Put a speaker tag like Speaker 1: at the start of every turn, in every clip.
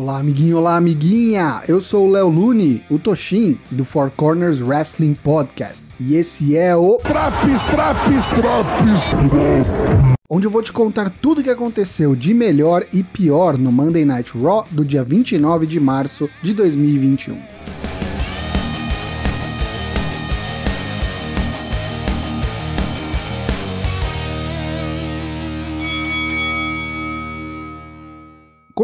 Speaker 1: Olá, amiguinho, olá, amiguinha! Eu sou o Léo Lune, o Toshin, do Four Corners Wrestling Podcast. E esse é o
Speaker 2: Traps, traps, traps,
Speaker 1: onde eu vou te contar tudo o que aconteceu de melhor e pior no Monday Night Raw do dia 29 de março de 2021.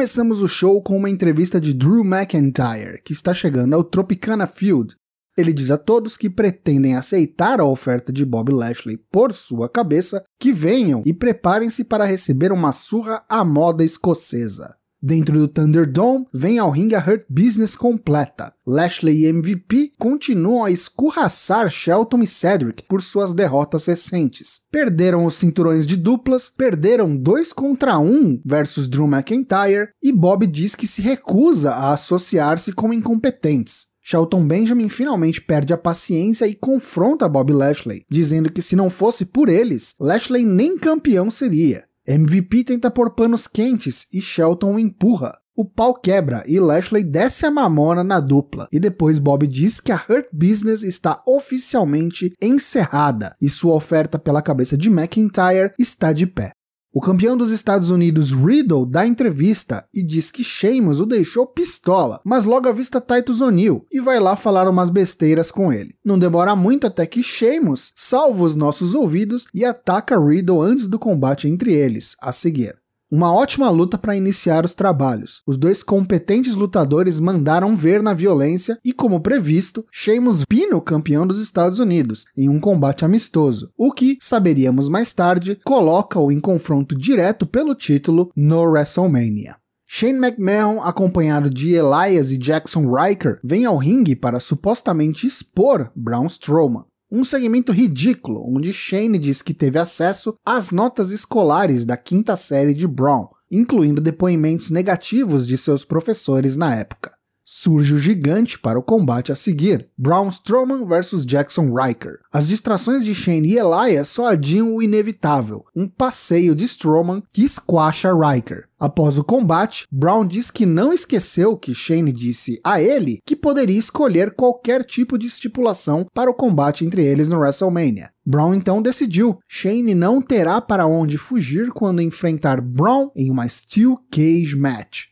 Speaker 1: Começamos o show com uma entrevista de Drew McIntyre, que está chegando ao Tropicana Field. Ele diz a todos que pretendem aceitar a oferta de Bob Lashley por sua cabeça que venham e preparem-se para receber uma surra à moda escocesa. Dentro do Thunderdome, vem ao ringue a Hurt Business completa. Lashley e MVP continuam a escorraçar Shelton e Cedric por suas derrotas recentes. Perderam os cinturões de duplas, perderam 2 contra 1 um versus Drew McIntyre e Bob diz que se recusa a associar-se com incompetentes. Shelton Benjamin finalmente perde a paciência e confronta Bob Lashley, dizendo que se não fosse por eles, Lashley nem campeão seria. MVP tenta pôr panos quentes e Shelton o empurra. O pau quebra e Lashley desce a mamona na dupla. E depois Bob diz que a Hurt Business está oficialmente encerrada e sua oferta pela cabeça de McIntyre está de pé. O campeão dos Estados Unidos, Riddle, dá entrevista e diz que Sheamus o deixou pistola, mas logo avista Titus O'Neil e vai lá falar umas besteiras com ele. Não demora muito até que Sheamus salva os nossos ouvidos e ataca Riddle antes do combate entre eles, a seguir. Uma ótima luta para iniciar os trabalhos. Os dois competentes lutadores mandaram ver na violência e, como previsto, Sheamus pina o campeão dos Estados Unidos em um combate amistoso, o que, saberíamos mais tarde, coloca-o em confronto direto pelo título no WrestleMania. Shane McMahon, acompanhado de Elias e Jackson Riker, vem ao ringue para supostamente expor Braun Strowman. Um segmento ridículo, onde Shane diz que teve acesso às notas escolares da quinta série de Brown, incluindo depoimentos negativos de seus professores na época surge o gigante para o combate a seguir, Braun Strowman vs Jackson Riker. As distrações de Shane e Elias só adiam o inevitável, um passeio de Strowman que squasha Riker. Após o combate, Brown diz que não esqueceu que Shane disse a ele que poderia escolher qualquer tipo de estipulação para o combate entre eles no WrestleMania. Brown então decidiu: Shane não terá para onde fugir quando enfrentar Brown em uma Steel Cage Match.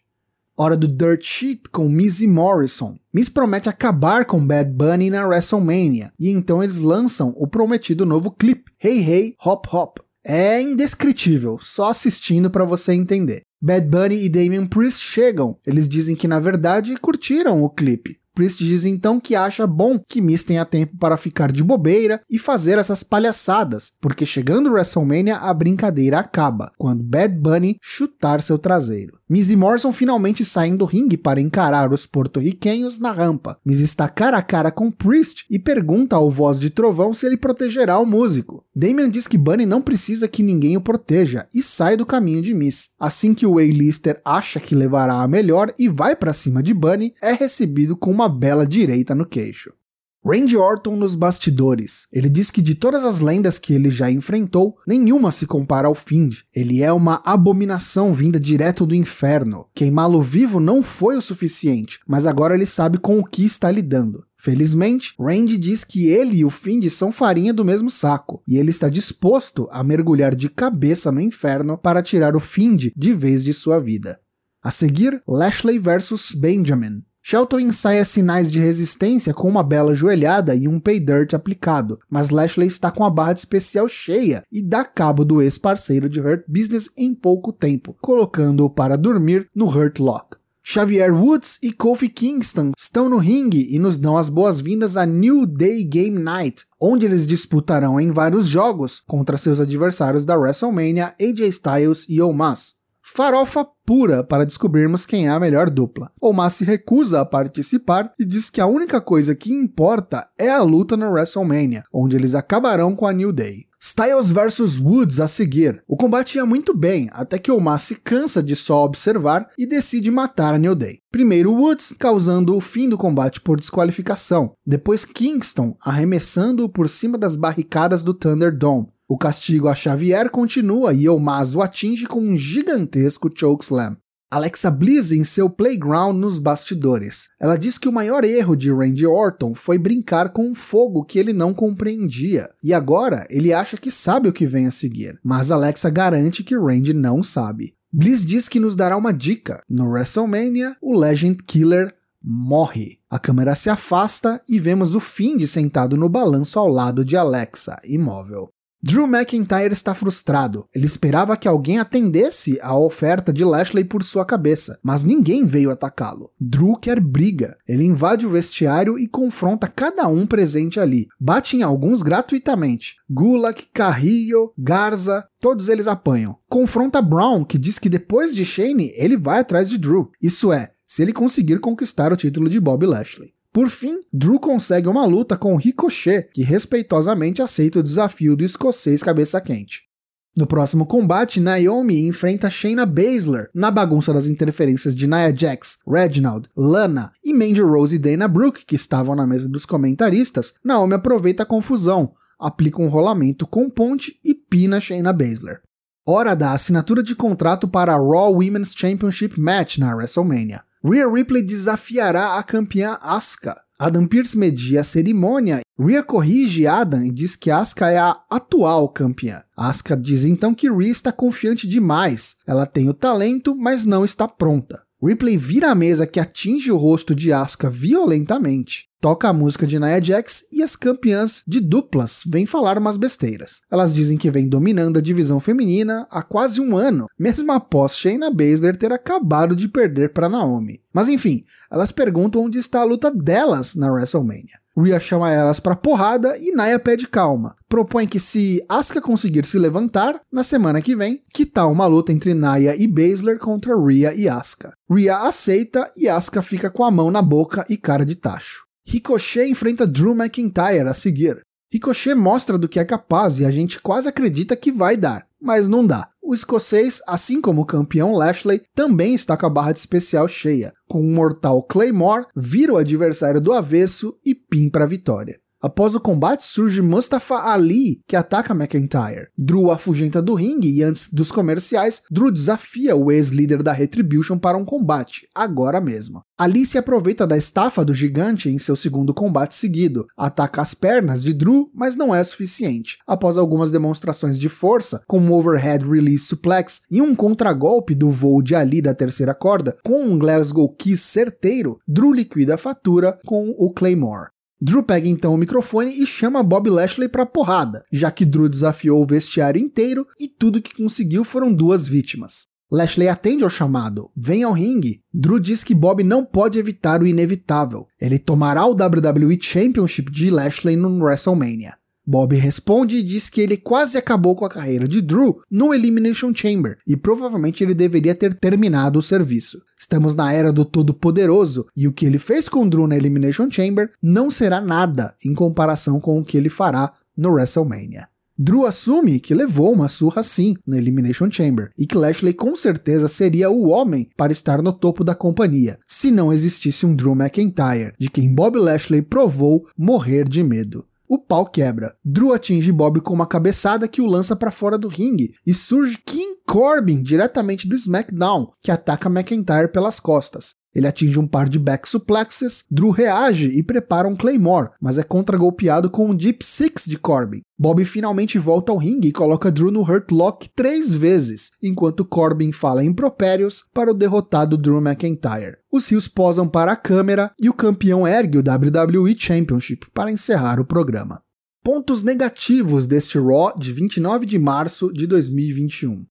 Speaker 1: Hora do Dirt Sheet com Miz e Morrison. Miz promete acabar com Bad Bunny na WrestleMania, e então eles lançam o prometido novo clipe, Hey Hey Hop Hop. É indescritível, só assistindo para você entender. Bad Bunny e Damian Priest chegam, eles dizem que na verdade curtiram o clipe. Priest diz então que acha bom que Miz tenha tempo para ficar de bobeira e fazer essas palhaçadas, porque chegando WrestleMania a brincadeira acaba, quando Bad Bunny chutar seu traseiro. Miz e Morrison finalmente saem do ringue para encarar os porto-riquenhos na rampa. Miz está cara a cara com Priest e pergunta ao Voz de Trovão se ele protegerá o músico. Damian diz que Bunny não precisa que ninguém o proteja e sai do caminho de Miz. Assim que o Way-Lister acha que levará a melhor e vai para cima de Bunny, é recebido com uma bela direita no queixo. Randy Orton nos bastidores. Ele diz que de todas as lendas que ele já enfrentou, nenhuma se compara ao Find. Ele é uma abominação vinda direto do inferno. Queimá-lo vivo não foi o suficiente, mas agora ele sabe com o que está lidando. Felizmente, Randy diz que ele e o Find são farinha do mesmo saco, e ele está disposto a mergulhar de cabeça no inferno para tirar o Find de vez de sua vida. A seguir, Lashley versus Benjamin. Shelton ensaia sinais de resistência com uma bela joelhada e um pay dirt aplicado, mas Lashley está com a barra de especial cheia e dá cabo do ex-parceiro de Hurt Business em pouco tempo, colocando-o para dormir no Hurt Lock. Xavier Woods e Kofi Kingston estão no ringue e nos dão as boas-vindas a New Day Game Night, onde eles disputarão em vários jogos contra seus adversários da WrestleMania, AJ Styles e Omos farofa pura para descobrirmos quem é a melhor dupla. Omar se recusa a participar e diz que a única coisa que importa é a luta no WrestleMania, onde eles acabarão com a New Day. Styles vs Woods a seguir. O combate ia muito bem, até que Omar se cansa de só observar e decide matar a New Day. Primeiro Woods, causando o fim do combate por desqualificação. Depois Kingston, arremessando-o por cima das barricadas do Thunderdome. O castigo a Xavier continua e Elmas o atinge com um gigantesco chokeslam. Alexa Bliss em seu playground nos bastidores. Ela diz que o maior erro de Randy Orton foi brincar com um fogo que ele não compreendia, e agora ele acha que sabe o que vem a seguir, mas Alexa garante que Randy não sabe. Bliss diz que nos dará uma dica. No WrestleMania, o Legend Killer morre. A câmera se afasta e vemos o Find sentado no balanço ao lado de Alexa, imóvel. Drew McIntyre está frustrado. Ele esperava que alguém atendesse a oferta de Lashley por sua cabeça, mas ninguém veio atacá-lo. Drew quer briga. Ele invade o vestiário e confronta cada um presente ali. Bate em alguns gratuitamente. Gulak, Carrillo, Garza, todos eles apanham. Confronta Brown, que diz que depois de Shane ele vai atrás de Drew. Isso é, se ele conseguir conquistar o título de Bob Lashley. Por fim, Drew consegue uma luta com Ricochet, que respeitosamente aceita o desafio do escocês cabeça quente. No próximo combate, Naomi enfrenta Shayna Baszler na bagunça das interferências de Nia Jax, Reginald, Lana e Mandy Rose e Dana Brooke, que estavam na mesa dos comentaristas. Naomi aproveita a confusão, aplica um rolamento com ponte e pina Shayna Baszler. Hora da assinatura de contrato para a Raw Women's Championship Match na WrestleMania. Rhea Ripley desafiará a campeã Asuka. Adam Pearce media a cerimônia. Rhea corrige Adam e diz que Asuka é a atual campeã. Asuka diz então que Rhea está confiante demais. Ela tem o talento, mas não está pronta. Ripley vira a mesa que atinge o rosto de Asuka violentamente. Toca a música de Nia Jax e as campeãs de duplas vêm falar umas besteiras. Elas dizem que vem dominando a divisão feminina há quase um ano, mesmo após Shayna Baszler ter acabado de perder para Naomi. Mas enfim, elas perguntam onde está a luta delas na WrestleMania. Rhea chama elas para porrada e Naya pede calma. Propõe que se Asuka conseguir se levantar, na semana que vem, que tal uma luta entre Naya e Baszler contra Rhea e Asuka. Rhea aceita e Asuka fica com a mão na boca e cara de tacho. Ricochet enfrenta Drew McIntyre a seguir. Ricochet mostra do que é capaz e a gente quase acredita que vai dar, mas não dá. O escocês, assim como o campeão Lashley, também está com a barra de especial cheia. Com um mortal Claymore, vira o adversário do avesso e pin para a vitória. Após o combate surge Mustafa Ali, que ataca McIntyre. Drew afugenta do ringue e antes dos comerciais, Drew desafia o ex-líder da Retribution para um combate, agora mesmo. Ali se aproveita da estafa do gigante em seu segundo combate seguido, ataca as pernas de Drew, mas não é suficiente. Após algumas demonstrações de força, com um overhead release suplex e um contragolpe do voo de Ali da terceira corda, com um Glasgow Kiss certeiro, Drew liquida a fatura com o Claymore. Drew pega então o microfone e chama Bob Lashley pra porrada, já que Drew desafiou o vestiário inteiro e tudo que conseguiu foram duas vítimas. Lashley atende ao chamado, vem ao ringue. Drew diz que Bob não pode evitar o inevitável. Ele tomará o WWE Championship de Lashley no WrestleMania. Bob responde e diz que ele quase acabou com a carreira de Drew no Elimination Chamber e provavelmente ele deveria ter terminado o serviço. Estamos na era do Todo-Poderoso e o que ele fez com Drew na Elimination Chamber não será nada em comparação com o que ele fará no WrestleMania. Drew assume que levou uma surra sim na Elimination Chamber e que Lashley com certeza seria o homem para estar no topo da companhia, se não existisse um Drew McIntyre, de quem Bob Lashley provou morrer de medo. O pau quebra. Drew atinge Bob com uma cabeçada que o lança para fora do ringue e surge King Corbin diretamente do SmackDown, que ataca McIntyre pelas costas. Ele atinge um par de back suplexes, Drew reage e prepara um Claymore, mas é contra-golpeado com um Deep Six de Corbin. Bob finalmente volta ao ringue e coloca Drew no Hurt Lock três vezes, enquanto Corbin fala impropérios para o derrotado Drew McIntyre. Os rios posam para a câmera e o campeão ergue o WWE Championship para encerrar o programa. Pontos negativos deste Raw de 29 de março de 2021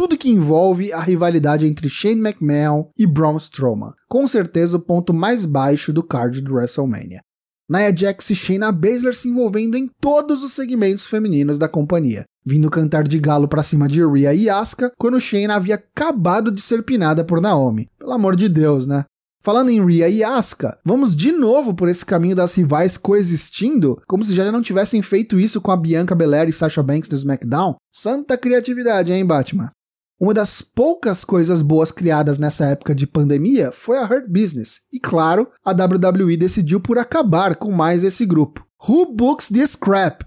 Speaker 1: tudo que envolve a rivalidade entre Shane McMahon e Braun Strowman, com certeza o ponto mais baixo do card do WrestleMania. Nia Jax e Shayna Baszler se envolvendo em todos os segmentos femininos da companhia, vindo cantar de galo para cima de Rhea e Asuka quando Shayna havia acabado de ser pinada por Naomi. Pelo amor de Deus, né? Falando em Rhea e Asuka, vamos de novo por esse caminho das rivais coexistindo, como se já não tivessem feito isso com a Bianca Belair e Sasha Banks no SmackDown? Santa criatividade, hein, Batman? Uma das poucas coisas boas criadas nessa época de pandemia foi a Hurt Business, e claro, a WWE decidiu por acabar com mais esse grupo. Who books this crap?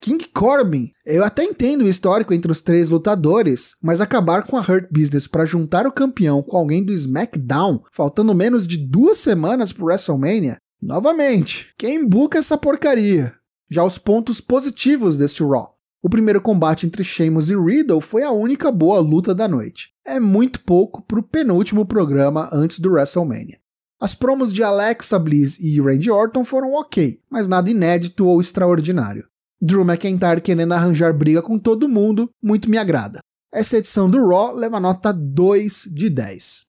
Speaker 1: King Corbin. Eu até entendo o histórico entre os três lutadores, mas acabar com a Hurt Business para juntar o campeão com alguém do SmackDown, faltando menos de duas semanas pro WrestleMania, novamente, quem buca essa porcaria? Já os pontos positivos deste Raw. O primeiro combate entre Sheamus e Riddle foi a única boa luta da noite. É muito pouco pro penúltimo programa antes do WrestleMania. As promos de Alexa Bliss e Randy Orton foram ok, mas nada inédito ou extraordinário. Drew McIntyre querendo arranjar briga com todo mundo, muito me agrada. Essa edição do Raw leva nota 2 de 10.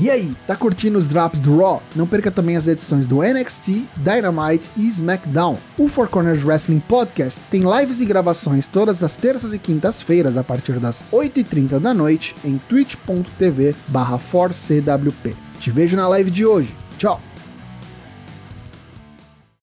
Speaker 1: E aí, tá curtindo os drops do Raw? Não perca também as edições do NXT, Dynamite e SmackDown. O Four Corners Wrestling Podcast tem lives e gravações todas as terças e quintas-feiras a partir das 8h30 da noite em twitch.tv barra Te vejo na live de hoje. Tchau!